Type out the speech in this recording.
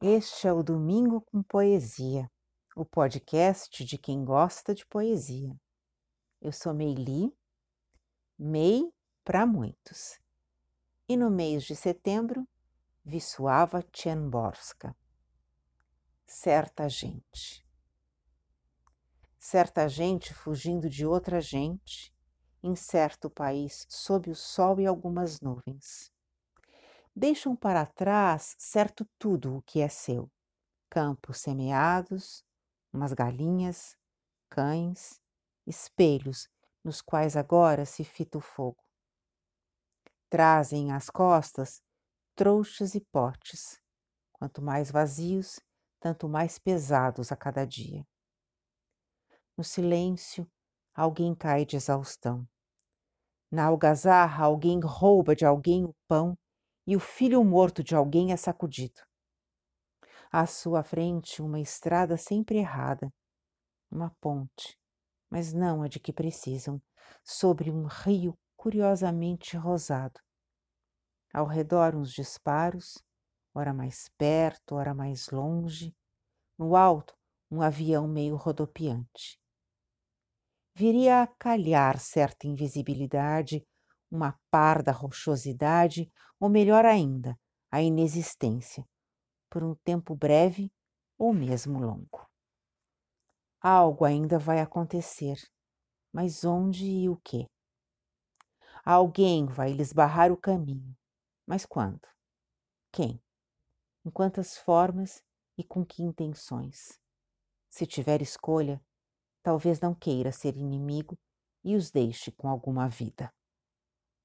Este é o Domingo com Poesia, o podcast de quem gosta de poesia. Eu sou Meili, Mei para muitos. E no mês de setembro, Wisława Cienborska. Certa gente. Certa gente fugindo de outra gente, em certo país sob o sol e algumas nuvens deixam para trás certo tudo o que é seu: campos semeados, umas galinhas, cães, espelhos nos quais agora se fita o fogo. Trazem às costas trouxas e potes, quanto mais vazios, tanto mais pesados a cada dia. No silêncio, alguém cai de exaustão. Na algazarra, alguém rouba de alguém o pão e o filho morto de alguém é sacudido. À sua frente, uma estrada sempre errada, uma ponte, mas não a de que precisam, sobre um rio curiosamente rosado. Ao redor, uns disparos, ora mais perto, ora mais longe. No alto, um avião meio rodopiante. Viria a calhar certa invisibilidade uma parda rochosidade, ou melhor ainda, a inexistência, por um tempo breve ou mesmo longo. Algo ainda vai acontecer, mas onde e o quê? Alguém vai lhes barrar o caminho, mas quando? Quem? Em quantas formas e com que intenções? Se tiver escolha, talvez não queira ser inimigo e os deixe com alguma vida.